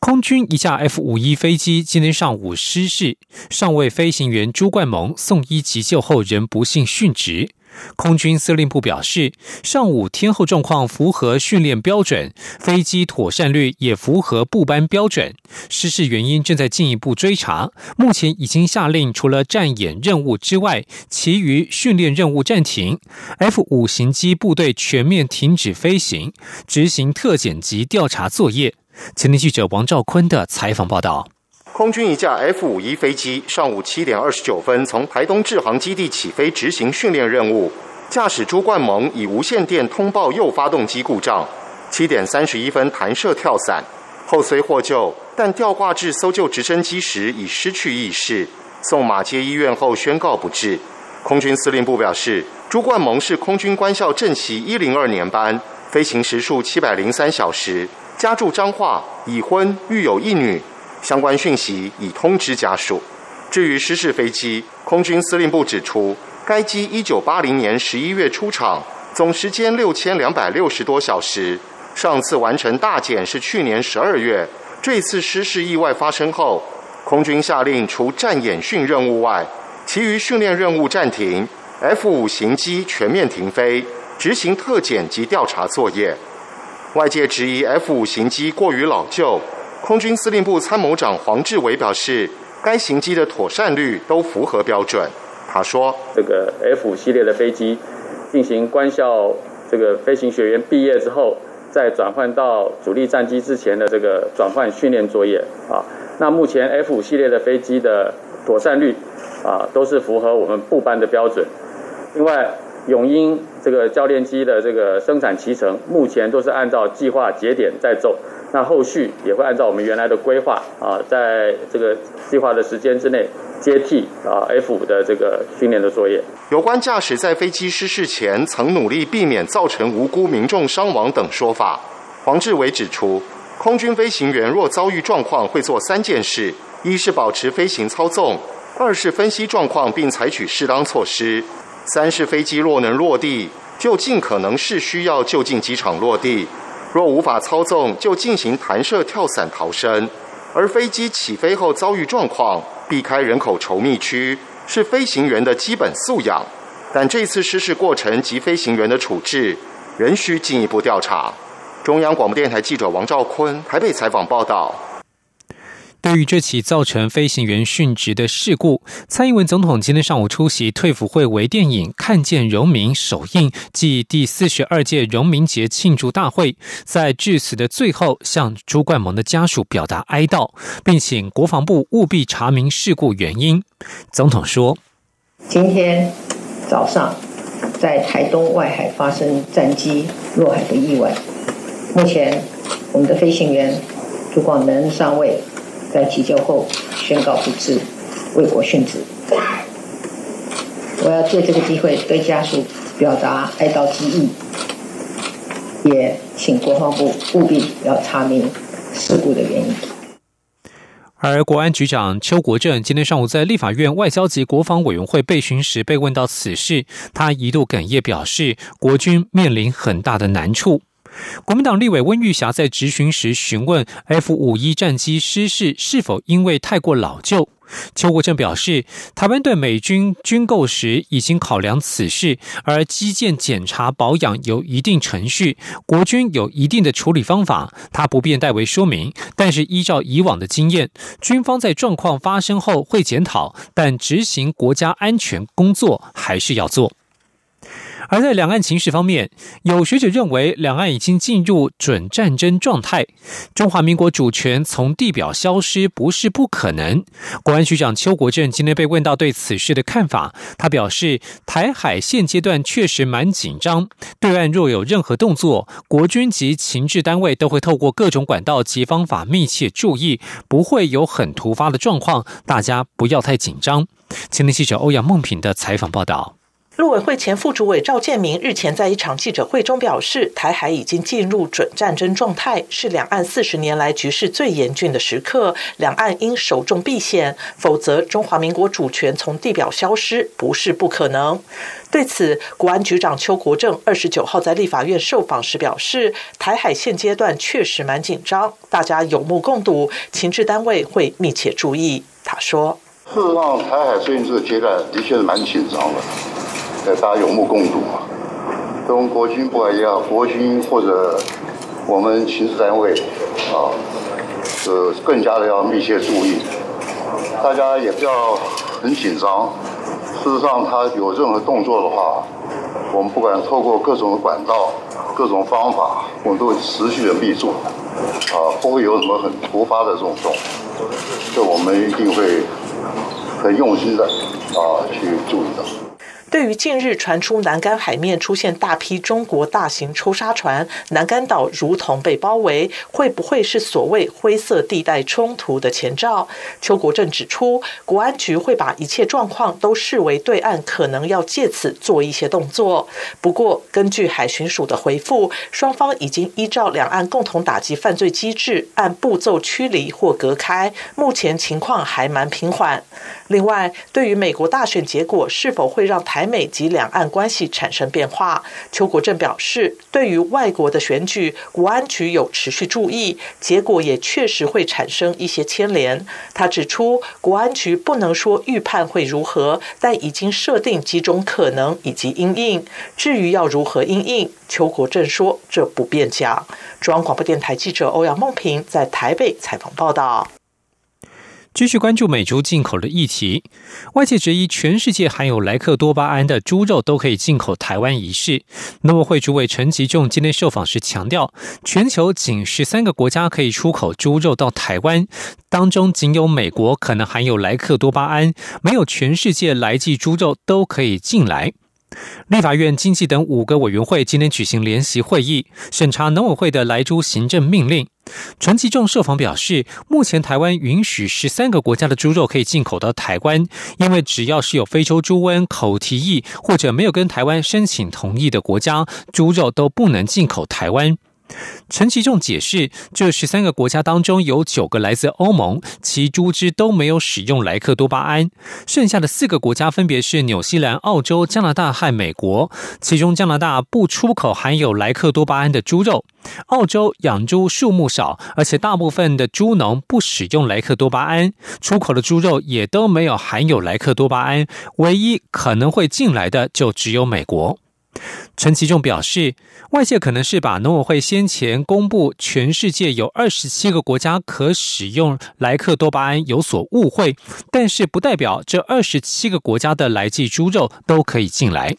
空军一架 F 五一飞机今天上午失事，上尉飞行员朱冠蒙送医急救后仍不幸殉职。空军司令部表示，上午天候状况符合训练标准，飞机妥善率也符合部班标准。失事原因正在进一步追查，目前已经下令除了战演任务之外，其余训练任务暂停，F 五型机部队全面停止飞行，执行特检及调查作业。前天记者王兆坤的采访报道：空军一架 F 五一飞机上午七点二十九分从台东智航基地起飞执行训练任务，驾驶朱冠蒙以无线电通报右发动机故障，七点三十一分弹射跳伞，后虽获救，但吊挂至搜救直升机时已失去意识，送马街医院后宣告不治。空军司令部表示，朱冠蒙是空军官校正习一零二年班，飞行时数七百零三小时。家住彰化，已婚，育有一女。相关讯息已通知家属。至于失事飞机，空军司令部指出，该机一九八零年十一月出厂，总时间六千两百六十多小时。上次完成大检是去年十二月。这次失事意外发生后，空军下令除战演训任务外，其余训练任务暂停，F 五型机全面停飞，执行特检及调查作业。外界质疑 F 五型机过于老旧，空军司令部参谋长黄志伟表示，该型机的妥善率都符合标准。他说：“这个 F 五系列的飞机进行官校这个飞行学员毕业之后，再转换到主力战机之前的这个转换训练作业啊，那目前 F 五系列的飞机的妥善率啊，都是符合我们部班的标准。另外。”永鹰这个教练机的这个生产期程，目前都是按照计划节点在走，那后续也会按照我们原来的规划啊，在这个计划的时间之内接替啊 F 五的这个训练的作业。有关驾驶在飞机失事前曾努力避免造成无辜民众伤亡等说法，黄志伟指出，空军飞行员若遭遇状况会做三件事：一是保持飞行操纵，二是分析状况并采取适当措施。三是飞机若能落地，就尽可能是需要就近机场落地；若无法操纵，就进行弹射、跳伞逃生。而飞机起飞后遭遇状况，避开人口稠密区，是飞行员的基本素养。但这次失事过程及飞行员的处置，仍需进一步调查。中央广播电台记者王兆坤台北采访报道。对于这起造成飞行员殉职的事故，蔡英文总统今天上午出席退辅会微电影《看见荣民》首映暨第四十二届荣民节庆祝大会，在致辞的最后，向朱冠蒙的家属表达哀悼，并请国防部务必查明事故原因。总统说：“今天早上在台东外海发生战机落海的意外，目前我们的飞行员朱广能上尉。”在急救后宣告不治，为国殉职。我要借这个机会对家属表达哀悼之意，也请国防部务必要查明事故的原因。而国安局长邱国正今天上午在立法院外交及国防委员会被询时被问到此事，他一度哽咽表示，国军面临很大的难处。国民党立委温玉霞在质询时询问 F 五一战机失事是否因为太过老旧，邱国正表示，台湾对美军军购时已经考量此事，而基建检查保养有一定程序，国军有一定的处理方法，他不便代为说明。但是依照以往的经验，军方在状况发生后会检讨，但执行国家安全工作还是要做。而在两岸情势方面，有学者认为，两岸已经进入准战争状态，中华民国主权从地表消失不是不可能。国安局长邱国正今天被问到对此事的看法，他表示，台海现阶段确实蛮紧张，对岸若有任何动作，国军及情治单位都会透过各种管道及方法密切注意，不会有很突发的状况，大家不要太紧张。青年记者欧阳梦平的采访报道。陆委会前副主委赵建明日前在一场记者会中表示，台海已经进入准战争状态，是两岸四十年来局势最严峻的时刻，两岸应守重避险，否则中华民国主权从地表消失不是不可能。对此，国安局长邱国正二十九号在立法院受访时表示，台海现阶段确实蛮紧张，大家有目共睹，情治单位会密切注意。他说：“事实上，台海最近这个阶段的确是蛮紧张的。”大家有目共睹嘛，跟国军不一样，国军或者我们情治单位啊，呃，更加的要密切注意，大家也不要很紧张。事实上，他有任何动作的话，我们不管透过各种管道、各种方法，我们都会持续的密注，啊，不会有什么很突发的这种动，这我们一定会很用心的啊去注意的。对于近日传出南竿海面出现大批中国大型抽沙船，南竿岛如同被包围，会不会是所谓灰色地带冲突的前兆？邱国正指出，国安局会把一切状况都视为对岸可能要借此做一些动作。不过，根据海巡署的回复，双方已经依照两岸共同打击犯罪机制，按步骤驱离或隔开，目前情况还蛮平缓。另外，对于美国大选结果是否会让台台美及两岸关系产生变化，邱国正表示，对于外国的选举，国安局有持续注意，结果也确实会产生一些牵连。他指出，国安局不能说预判会如何，但已经设定几种可能以及因应。至于要如何因应，邱国正说这不便讲。中央广播电台记者欧阳梦平在台北采访报道。继续关注美猪进口的议题，外界质疑全世界含有莱克多巴胺的猪肉都可以进口台湾一事。农委会主委陈吉仲今天受访时强调，全球仅十三个国家可以出口猪肉到台湾，当中仅有美国可能含有莱克多巴胺，没有全世界来记猪肉都可以进来。立法院经济等五个委员会今天举行联席会议，审查农委会的来猪行政命令。陈其仲受访表示，目前台湾允许十三个国家的猪肉可以进口到台湾，因为只要是有非洲猪瘟、口蹄疫或者没有跟台湾申请同意的国家，猪肉都不能进口台湾。陈其仲解释，这十三个国家当中有九个来自欧盟，其猪只都没有使用莱克多巴胺。剩下的四个国家分别是纽西兰、澳洲、加拿大和美国。其中加拿大不出口含有莱克多巴胺的猪肉，澳洲养猪数目少，而且大部分的猪农不使用莱克多巴胺，出口的猪肉也都没有含有莱克多巴胺。唯一可能会进来的就只有美国。陈其仲表示，外界可能是把农委会先前公布全世界有二十七个国家可使用莱克多巴胺有所误会，但是不代表这二十七个国家的来记猪肉都可以进来。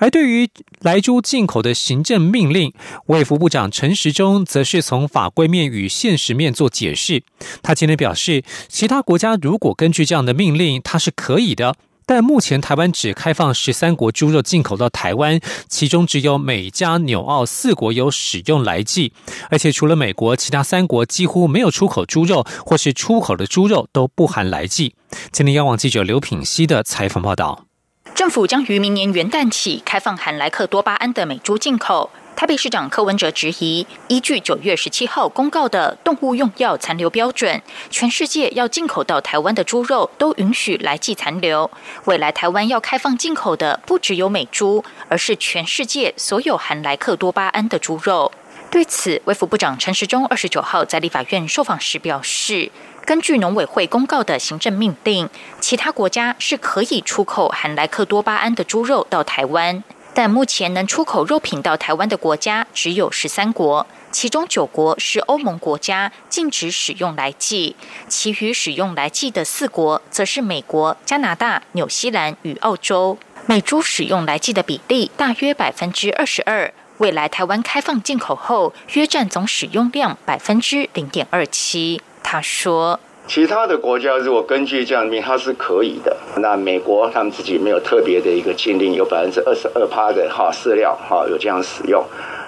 而对于来猪进口的行政命令，卫福部长陈时中则是从法规面与现实面做解释。他今天表示，其他国家如果根据这样的命令，他是可以的。但目前台湾只开放十三国猪肉进口到台湾，其中只有美加纽澳四国有使用来记，而且除了美国，其他三国几乎没有出口猪肉，或是出口的猪肉都不含来记。今天央网记者刘品熙的采访报道，政府将于明年元旦起开放含莱克多巴胺的美猪进口。台北市长柯文哲质疑，依据九月十七号公告的动物用药残留标准，全世界要进口到台湾的猪肉都允许来记残留。未来台湾要开放进口的不只有美猪，而是全世界所有含莱克多巴胺的猪肉。对此，卫福部长陈时中二十九号在立法院受访时表示，根据农委会公告的行政命令，其他国家是可以出口含莱克多巴胺的猪肉到台湾。但目前能出口肉品到台湾的国家只有十三国，其中九国是欧盟国家，禁止使用来记；其余使用来记的四国，则是美国、加拿大、纽西兰与澳洲。美猪使用来记的比例大约百分之二十二，未来台湾开放进口后，约占总使用量百分之零点二七。他说。其他的国家如果根据这样命，它是可以的。那美国他们自己没有特别的一个禁令，有百分之二十二趴的哈饲料哈有这样使用。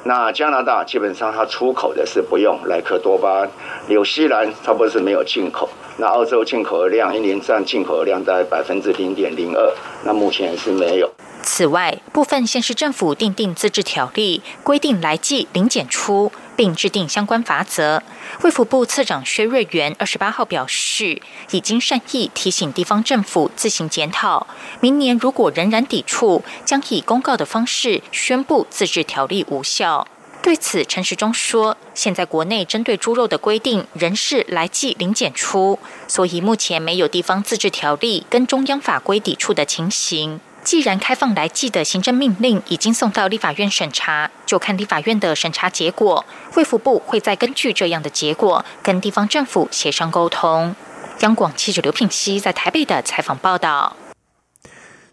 那加拿大基本上它出口的是不用莱克多巴，纽西兰差不多是没有进口。那澳洲进口的量一年占进口的量大概百分之零点零二，那目前是没有。此外，部分县市政府订定自治条例，规定来季零检出。并制定相关法则。卫福部次长薛瑞元二十八号表示，已经善意提醒地方政府自行检讨，明年如果仍然抵触，将以公告的方式宣布自治条例无效。对此，陈时中说：“现在国内针对猪肉的规定仍是来季零检出，所以目前没有地方自治条例跟中央法规抵触的情形。”既然开放来寄的行政命令已经送到立法院审查，就看立法院的审查结果。卫福部会再根据这样的结果，跟地方政府协商沟通。央广记者刘品熙在台北的采访报道。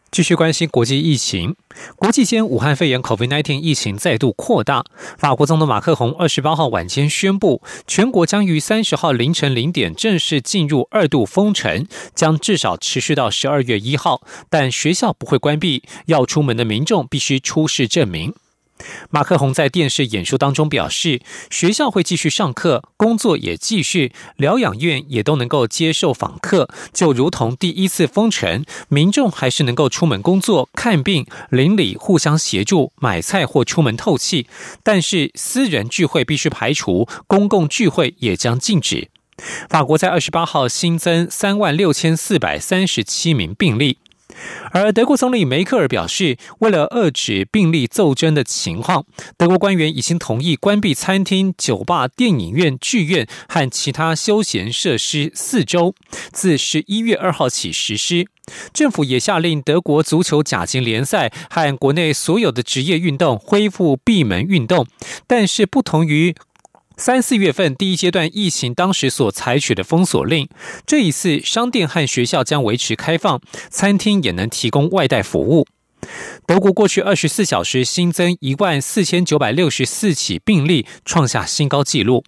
继续关心国际疫情，国际间武汉肺炎 （COVID-19） 疫情再度扩大。法国总统马克宏二十八号晚间宣布，全国将于三十号凌晨零点正式进入二度封城，将至少持续到十二月一号，但学校不会关闭，要出门的民众必须出示证明。马克宏在电视演说当中表示，学校会继续上课，工作也继续，疗养院也都能够接受访客，就如同第一次封城，民众还是能够出门工作、看病、邻里互相协助、买菜或出门透气。但是私人聚会必须排除，公共聚会也将禁止。法国在二十八号新增三万六千四百三十七名病例。而德国总理梅克尔表示，为了遏制病例骤增的情况，德国官员已经同意关闭餐厅、酒吧、电影院、剧院和其他休闲设施四周，自十一月二号起实施。政府也下令德国足球甲级联赛和国内所有的职业运动恢复闭门运动，但是不同于。三四月份第一阶段疫情当时所采取的封锁令，这一次商店和学校将维持开放，餐厅也能提供外带服务。德国过去二十四小时新增一万四千九百六十四起病例，创下新高纪录。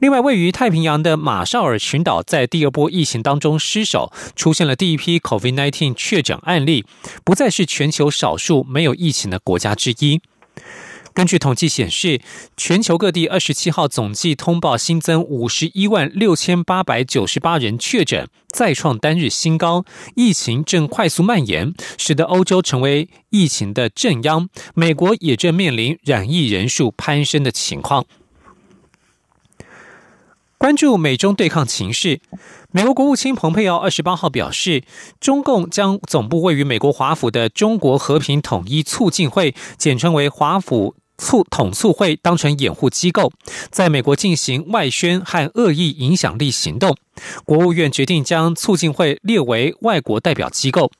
另外，位于太平洋的马绍尔群岛在第二波疫情当中失守，出现了第一批 COVID-19 确诊案例，不再是全球少数没有疫情的国家之一。根据统计显示，全球各地二十七号总计通报新增五十一万六千八百九十八人确诊，再创单日新高。疫情正快速蔓延，使得欧洲成为疫情的正央，美国也正面临染疫人数攀升的情况。关注美中对抗情势，美国国务卿蓬佩奥二十八号表示，中共将总部位于美国华府的中国和平统一促进会，简称为华府。促统促会当成掩护机构，在美国进行外宣和恶意影响力行动。国务院决定将促进会列为外国代表机构。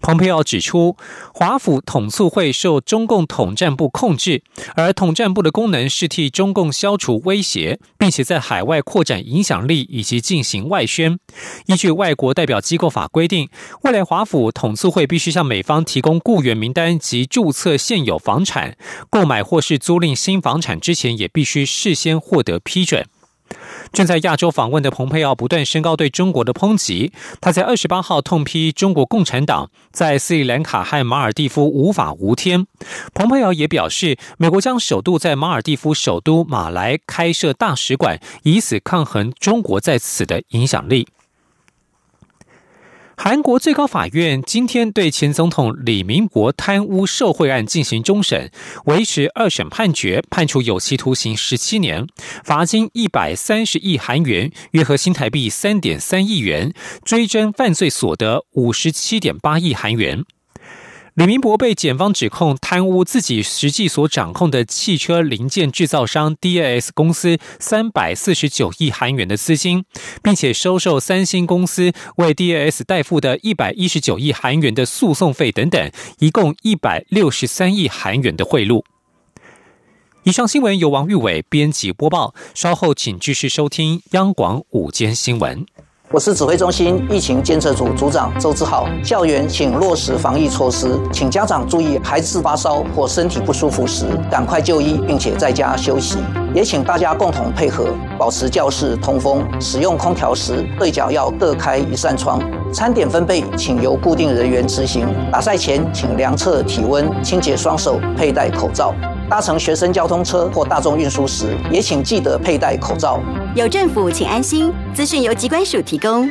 蓬佩奥指出，华府统促会受中共统战部控制，而统战部的功能是替中共消除威胁，并且在海外扩展影响力以及进行外宣。依据外国代表机构法规定，未来华府统促会必须向美方提供雇员名单及注册现有房产，购买或是租赁新房产之前，也必须事先获得批准。正在亚洲访问的蓬佩奥不断升高对中国的抨击。他在二十八号痛批中国共产党在斯里兰卡和马尔蒂夫无法无天。蓬佩奥也表示，美国将首度在马尔蒂夫首都马来开设大使馆，以此抗衡中国在此的影响力。韩国最高法院今天对前总统李明博贪污受贿案进行终审，维持二审判决，判处有期徒刑十七年，罚金一百三十亿韩元，约合新台币三点三亿元，追征犯罪所得五十七点八亿韩元。李明博被检方指控贪污自己实际所掌控的汽车零件制造商 DAS 公司三百四十九亿韩元的资金，并且收受三星公司为 DAS 代付的一百一十九亿韩元的诉讼费等等，一共一百六十三亿韩元的贿赂。以上新闻由王玉伟编辑播报，稍后请继续收听央广午间新闻。我是指挥中心疫情监测组组长周志浩。校园请落实防疫措施，请家长注意，孩子发烧或身体不舒服时，赶快就医，并且在家休息。也请大家共同配合，保持教室通风。使用空调时，对角要各开一扇窗。餐点分配，请由固定人员执行。打赛前，请量测体温、清洁双手、佩戴口罩。搭乘学生交通车或大众运输时，也请记得佩戴口罩。有政府，请安心。资讯由机关署提供。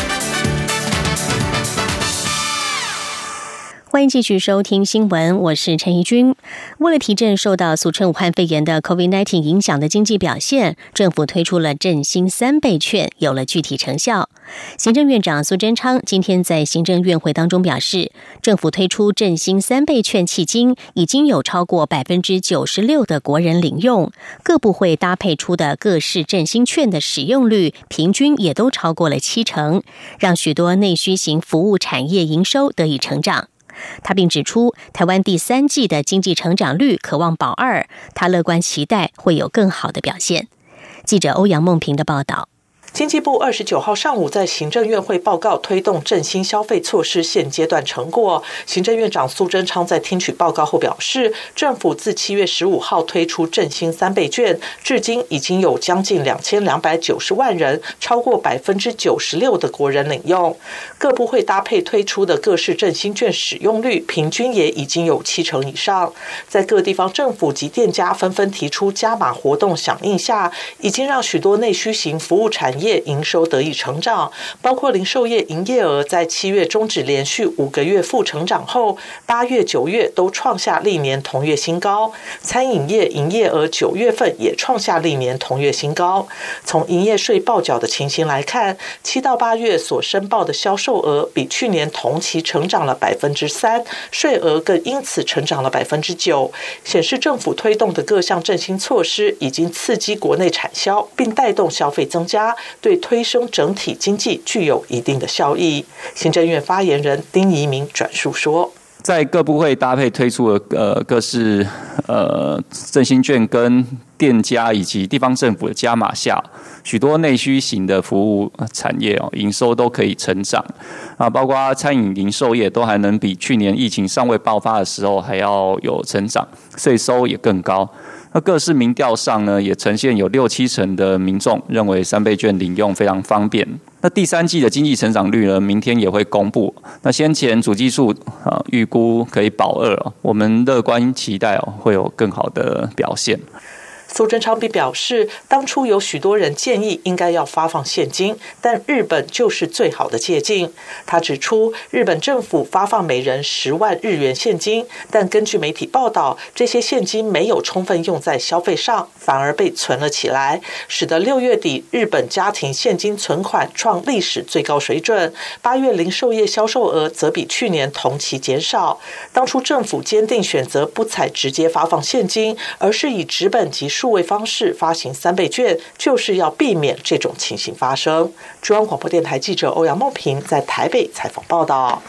欢迎继续收听新闻，我是陈怡君。为了提振受到俗称武汉肺炎的 COVID-19 影响的经济表现，政府推出了振兴三倍券，有了具体成效。行政院长苏贞昌今天在行政院会当中表示，政府推出振兴三倍券迄今已经有超过百分之九十六的国人领用，各部会搭配出的各式振兴券的使用率平均也都超过了七成，让许多内需型服务产业营收得以成长。他并指出，台湾第三季的经济成长率可望保二，他乐观期待会有更好的表现。记者欧阳梦平的报道。经济部二十九号上午在行政院会报告推动振兴消费措施现阶段成果。行政院长苏贞昌在听取报告后表示，政府自七月十五号推出振兴三倍券，至今已经有将近两千两百九十万人，超过百分之九十六的国人领用。各部会搭配推出的各式振兴券使用率平均也已经有七成以上。在各地方政府及店家纷纷提出加码活动响应下，已经让许多内需型服务产业。业营收得以成长，包括零售业营业额在七月终止连续五个月负成长后，八月、九月都创下历年同月新高。餐饮业营业额九月份也创下历年同月新高。从营业税报缴的情形来看，七到八月所申报的销售额比去年同期成长了百分之三，税额更因此成长了百分之九，显示政府推动的各项振兴措施已经刺激国内产销，并带动消费增加。对推升整体经济具有一定的效益。行政院发言人丁仪明转述说，在各部会搭配推出的呃各式呃振兴券跟店家以及地方政府的加码下，许多内需型的服务产业哦营收都可以成长啊，包括餐饮零售业都还能比去年疫情尚未爆发的时候还要有成长，税收也更高。那各式民调上呢，也呈现有六七成的民众认为三倍券领用非常方便。那第三季的经济成长率呢，明天也会公布。那先前主计数啊预估可以保二，我们乐观期待哦会有更好的表现。苏贞昌并表示，当初有许多人建议应该要发放现金，但日本就是最好的借鉴。他指出，日本政府发放每人十万日元现金，但根据媒体报道，这些现金没有充分用在消费上，反而被存了起来，使得六月底日本家庭现金存款创历史最高水准。八月零售业销售额则比去年同期减少。当初政府坚定选择不采直接发放现金，而是以纸本及数位方式发行三倍券，就是要避免这种情形发生。中央广播电台记者欧阳梦平在台北采访报道。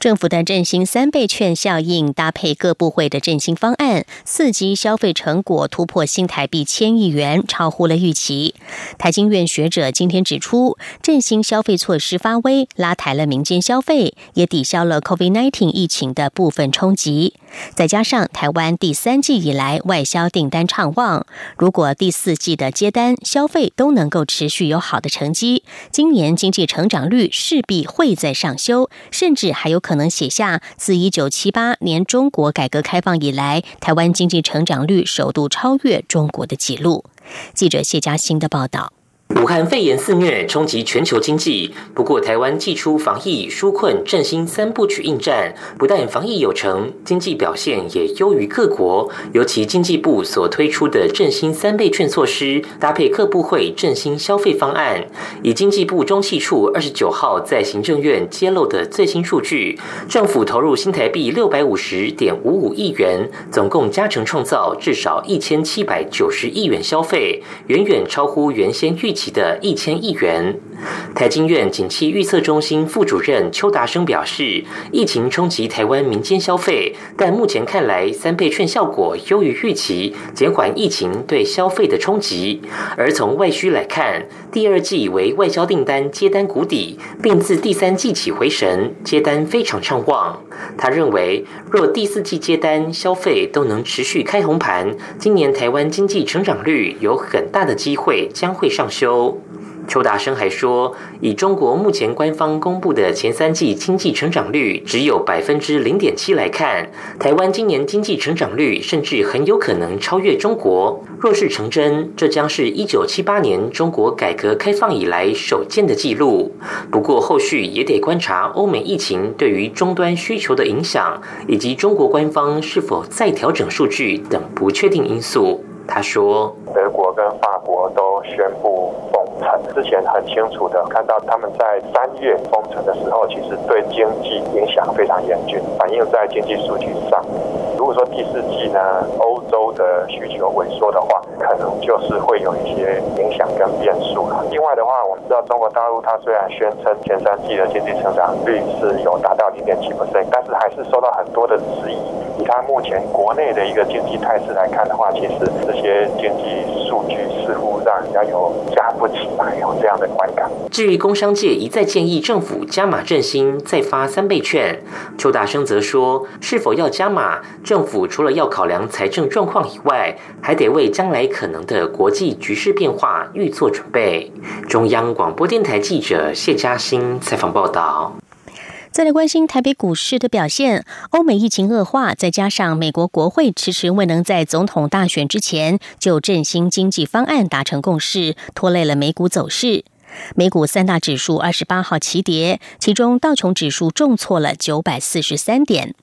政府的振兴三倍券效应搭配各部会的振兴方案，刺激消费成果突破新台币千亿元，超乎了预期。台经院学者今天指出，振兴消费措施发威，拉抬了民间消费，也抵消了 COVID-19 疫情的部分冲击。再加上台湾第三季以来外销订单畅旺，如果第四季的接单消费都能够持续有好的成绩，今年经济成长率势必会在上修，甚至还有可能写下自一九七八年中国改革开放以来台湾经济成长率首度超越中国的纪录。记者谢嘉欣的报道。武汉肺炎肆虐，冲击全球经济。不过，台湾祭出防疫、纾困、振兴三部曲应战，不但防疫有成，经济表现也优于各国。尤其经济部所推出的振兴三倍券措施，搭配各部会振兴消费方案。以经济部中企处二十九号在行政院揭露的最新数据，政府投入新台币六百五十点五五亿元，总共加成创造至少一千七百九十亿元消费，远远超乎原先预期。期的一千亿元。台经院景气预测中心副主任邱达生表示，疫情冲击台湾民间消费，但目前看来三倍券效果优于预期，减缓疫情对消费的冲击。而从外需来看，第二季为外销订单接单谷底，并自第三季起回神，接单非常畅旺。他认为，若第四季接单、消费都能持续开红盘，今年台湾经济成长率有很大的机会将会上修。邱大生还说，以中国目前官方公布的前三季经济成长率只有百分之零点七来看，台湾今年经济成长率甚至很有可能超越中国。若是成真，这将是一九七八年中国改革开放以来首见的纪录。不过，后续也得观察欧美疫情对于终端需求的影响，以及中国官方是否再调整数据等不确定因素。他说：“德国跟法国都宣布之前很清楚的看到他们在三月封城的时候，其实对经济影响非常严峻，反映在经济数据上。如果说第四季呢，欧洲的需求萎缩的话，可能就是会有一些影响跟变数了。另外的话，我们知道中国大陆它虽然宣称前三季的经济成长率是有达到零点七 percent，但是还是受到很多的质疑。以它目前国内的一个经济态势来看的话，其实。”这些经济数据似乎让人家有加不起来有这样的观感。至于工商界一再建议政府加码振兴，再发三倍券，邱大生则说，是否要加码，政府除了要考量财政状况以外，还得为将来可能的国际局势变化预做准备。中央广播电台记者谢嘉欣采访报道。再来关心台北股市的表现，欧美疫情恶化，再加上美国国会迟迟未能在总统大选之前就振兴经济方案达成共识，拖累了美股走势。美股三大指数二十八号齐跌，其中道琼指数重挫了九百四十三点。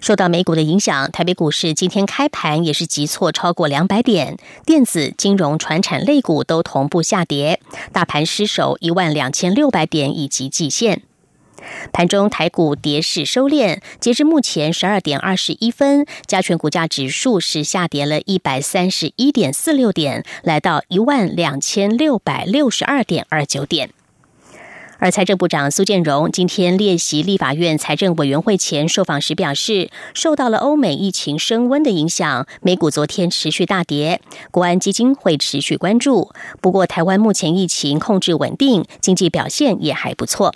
受到美股的影响，台北股市今天开盘也是急挫超过两百点，电子、金融、船产类股都同步下跌，大盘失守一万两千六百点以及季线。盘中台股跌势收敛，截至目前十二点二十一分，加权股价指数是下跌了一百三十一点四六点，来到一万两千六百六十二点二九点。而财政部长苏建荣今天列席立法院财政委员会前受访时表示，受到了欧美疫情升温的影响，美股昨天持续大跌，国安基金会持续关注。不过，台湾目前疫情控制稳定，经济表现也还不错。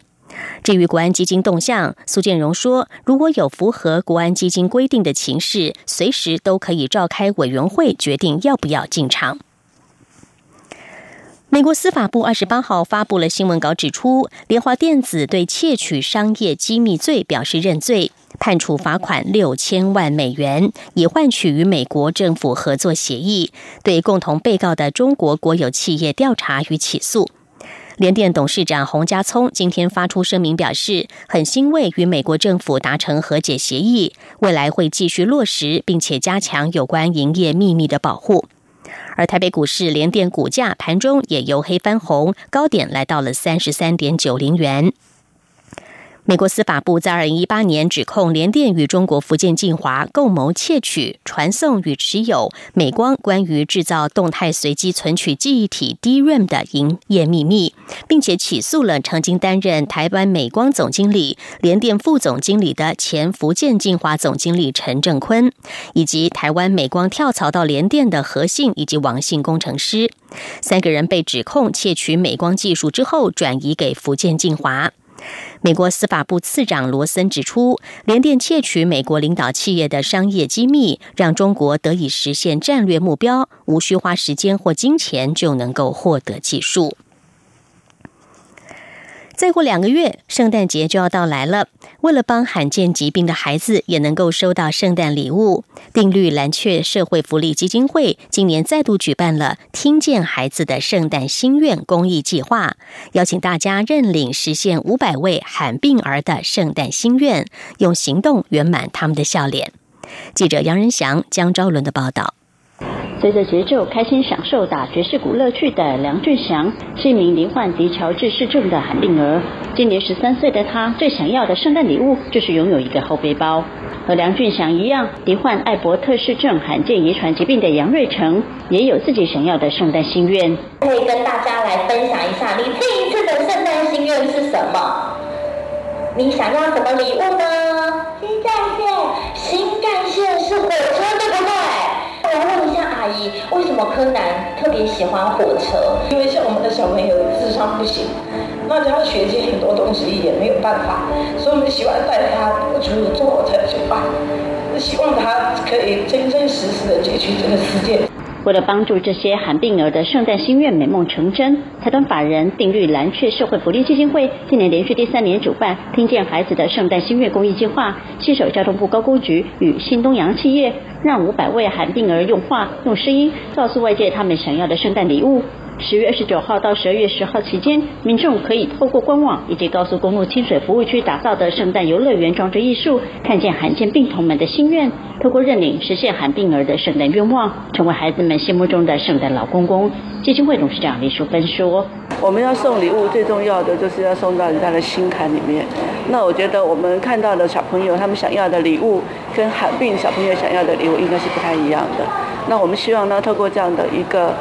至于国安基金动向，苏建荣说，如果有符合国安基金规定的情势，随时都可以召开委员会决定要不要进场。美国司法部二十八号发布了新闻稿，指出联华电子对窃取商业机密罪表示认罪，判处罚款六千万美元，以换取与美国政府合作协议，对共同被告的中国国有企业调查与起诉。联电董事长洪家聪今天发出声明，表示很欣慰与美国政府达成和解协议，未来会继续落实，并且加强有关营业秘密的保护。而台北股市联电股价盘中也由黑翻红，高点来到了三十三点九零元。美国司法部在二零一八年指控联电与中国福建晋华共谋窃取、传送与持有美光关于制造动态随机存取记忆体 DRAM 的营业秘密，并且起诉了曾经担任台湾美光总经理、联电副总经理的前福建晋华总经理陈正坤，以及台湾美光跳槽到联电的何姓以及王姓工程师，三个人被指控窃取美光技术之后转移给福建晋华。美国司法部次长罗森指出，联电窃取美国领导企业的商业机密，让中国得以实现战略目标，无需花时间或金钱就能够获得技术。再过两个月，圣诞节就要到来了。为了帮罕见疾病的孩子也能够收到圣诞礼物，定律蓝雀社会福利基金会今年再度举办了“听见孩子的圣诞心愿”公益计划，邀请大家认领实现五百位罕病儿的圣诞心愿，用行动圆满他们的笑脸。记者杨仁祥、江昭伦的报道。随着节奏，开心享受打爵士鼓乐趣的梁俊祥是一名罹患迪乔治氏症的罕病儿。今年十三岁的他，最想要的圣诞礼物就是拥有一个后背包。和梁俊祥一样，罹患艾伯特氏症罕见遗传疾病的杨瑞成，也有自己想要的圣诞心愿。可以跟大家来分享一下，你这一次的圣诞心愿是什么？你想要什么礼物呢？新干线，新干线是火车，对不对？阿姨，为什么柯南特别喜欢火车？因为像我们的小朋友智商不行，那他学习很多东西也没有办法，所以我们喜欢带他不出坐火车去玩，希望他可以真真实实的解决这个世界。为了帮助这些罕病儿的圣诞心愿美梦成真，财团法人定律蓝雀社会福利基金会今年连续第三年主办“听见孩子的圣诞心愿”公益计划，携手交通部高工局与新东洋企业，让五百位罕病儿用话、用声音告诉外界他们想要的圣诞礼物。十月二十九号到十二月十号期间，民众可以透过官网以及高速公路清水服务区打造的圣诞游乐园装置艺术，看见罕见病童们的心愿，透过认领实现罕病儿的圣诞愿望，成为孩子们心目中的圣诞老公公。基金会董事长李淑芬说：“我们要送礼物，最重要的就是要送到人家的心坎里面。那我觉得我们看到的小朋友他们想要的礼物，跟罕病小朋友想要的礼物应该是不太一样的。那我们希望呢，透过这样的一个。”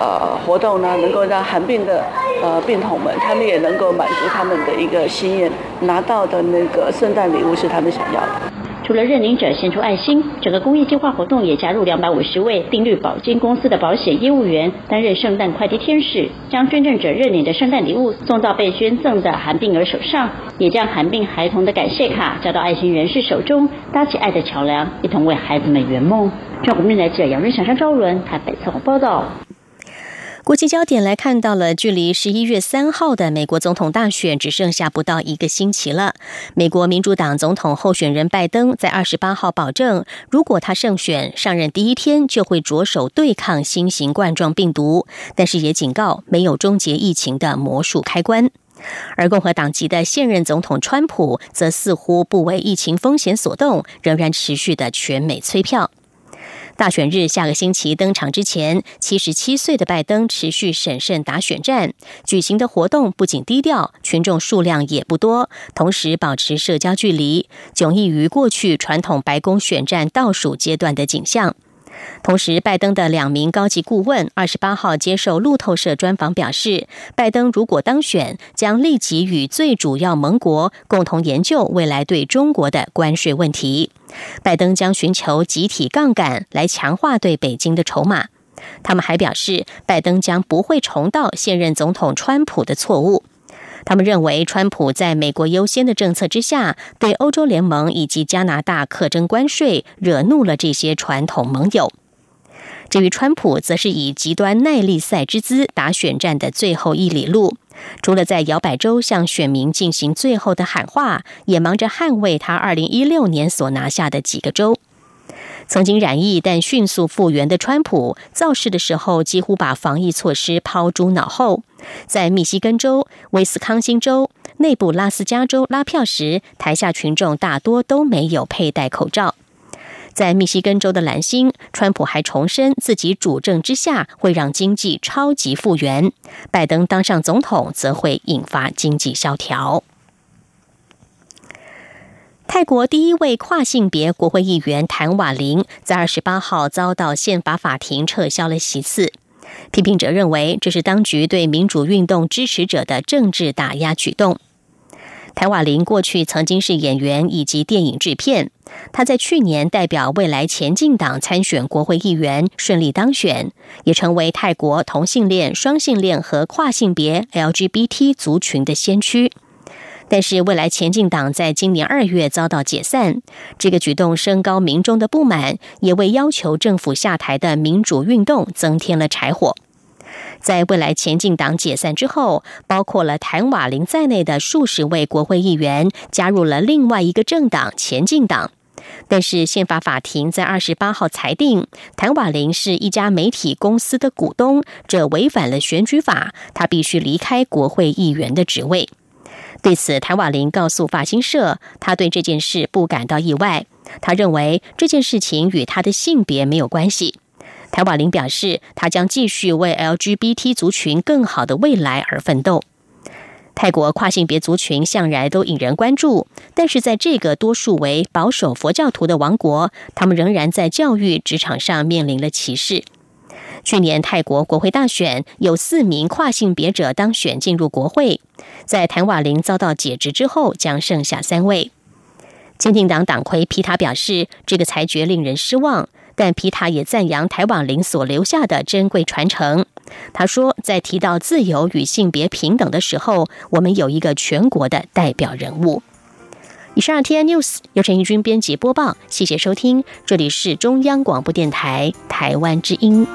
呃，活动呢，能够让寒病的呃病童们，他们也能够满足他们的一个心愿，拿到的那个圣诞礼物是他们想要的。除了认领者献出爱心，整个公益计划活动也加入两百五十位定律保金公司的保险业务员，担任圣诞快递天使，将捐赠者认领的圣诞礼物送到被捐赠的寒病儿手上，也将寒病孩童的感谢卡交到爱心人士手中，搭起爱的桥梁，一同为孩子们圆梦。中国电台记者杨瑞祥、张昭伦台北采访报道。国际焦点来看到了，距离十一月三号的美国总统大选只剩下不到一个星期了。美国民主党总统候选人拜登在二十八号保证，如果他胜选上任第一天就会着手对抗新型冠状病毒，但是也警告没有终结疫情的魔术开关。而共和党籍的现任总统川普则似乎不为疫情风险所动，仍然持续的全美催票。大选日下个星期登场之前，七十七岁的拜登持续审慎打选战，举行的活动不仅低调，群众数量也不多，同时保持社交距离，迥异于过去传统白宫选战倒数阶段的景象。同时，拜登的两名高级顾问二十八号接受路透社专访表示，拜登如果当选，将立即与最主要盟国共同研究未来对中国的关税问题。拜登将寻求集体杠杆来强化对北京的筹码。他们还表示，拜登将不会重蹈现任总统川普的错误。他们认为，川普在美国优先的政策之下，对欧洲联盟以及加拿大课征关税，惹怒了这些传统盟友。至于川普，则是以极端耐力赛之姿打选战的最后一里路，除了在摇摆州向选民进行最后的喊话，也忙着捍卫他二零一六年所拿下的几个州。曾经染疫但迅速复原的川普，造势的时候几乎把防疫措施抛诸脑后。在密西根州、威斯康星州、内布拉斯加州拉票时，台下群众大多都没有佩戴口罩。在密西根州的蓝星，川普还重申自己主政之下会让经济超级复原；拜登当上总统，则会引发经济萧条。泰国第一位跨性别国会议员谭瓦林在二十八号遭到宪法法庭撤销了席次。批评者认为这是当局对民主运动支持者的政治打压举动。谭瓦林过去曾经是演员以及电影制片，他在去年代表未来前进党参选国会议员，顺利当选，也成为泰国同性恋、双性恋和跨性别 LGBT 族群的先驱。但是，未来前进党在今年二月遭到解散，这个举动升高民众的不满，也为要求政府下台的民主运动增添了柴火。在未来前进党解散之后，包括了谭瓦林在内的数十位国会议员加入了另外一个政党前进党。但是，宪法法庭在二十八号裁定，谭瓦林是一家媒体公司的股东，这违反了选举法，他必须离开国会议员的职位。对此，谭瓦林告诉法新社，他对这件事不感到意外。他认为这件事情与他的性别没有关系。谭瓦林表示，他将继续为 LGBT 族群更好的未来而奋斗。泰国跨性别族群向来都引人关注，但是在这个多数为保守佛教徒的王国，他们仍然在教育职场上面临了歧视。去年泰国国会大选，有四名跨性别者当选进入国会，在谭瓦林遭到解职之后，将剩下三位。坚定党党魁皮塔表示，这个裁决令人失望。但皮塔也赞扬台网林所留下的珍贵传承。他说，在提到自由与性别平等的时候，我们有一个全国的代表人物。以上 T N News 由陈义军编辑播报，谢谢收听，这里是中央广播电台台湾之音。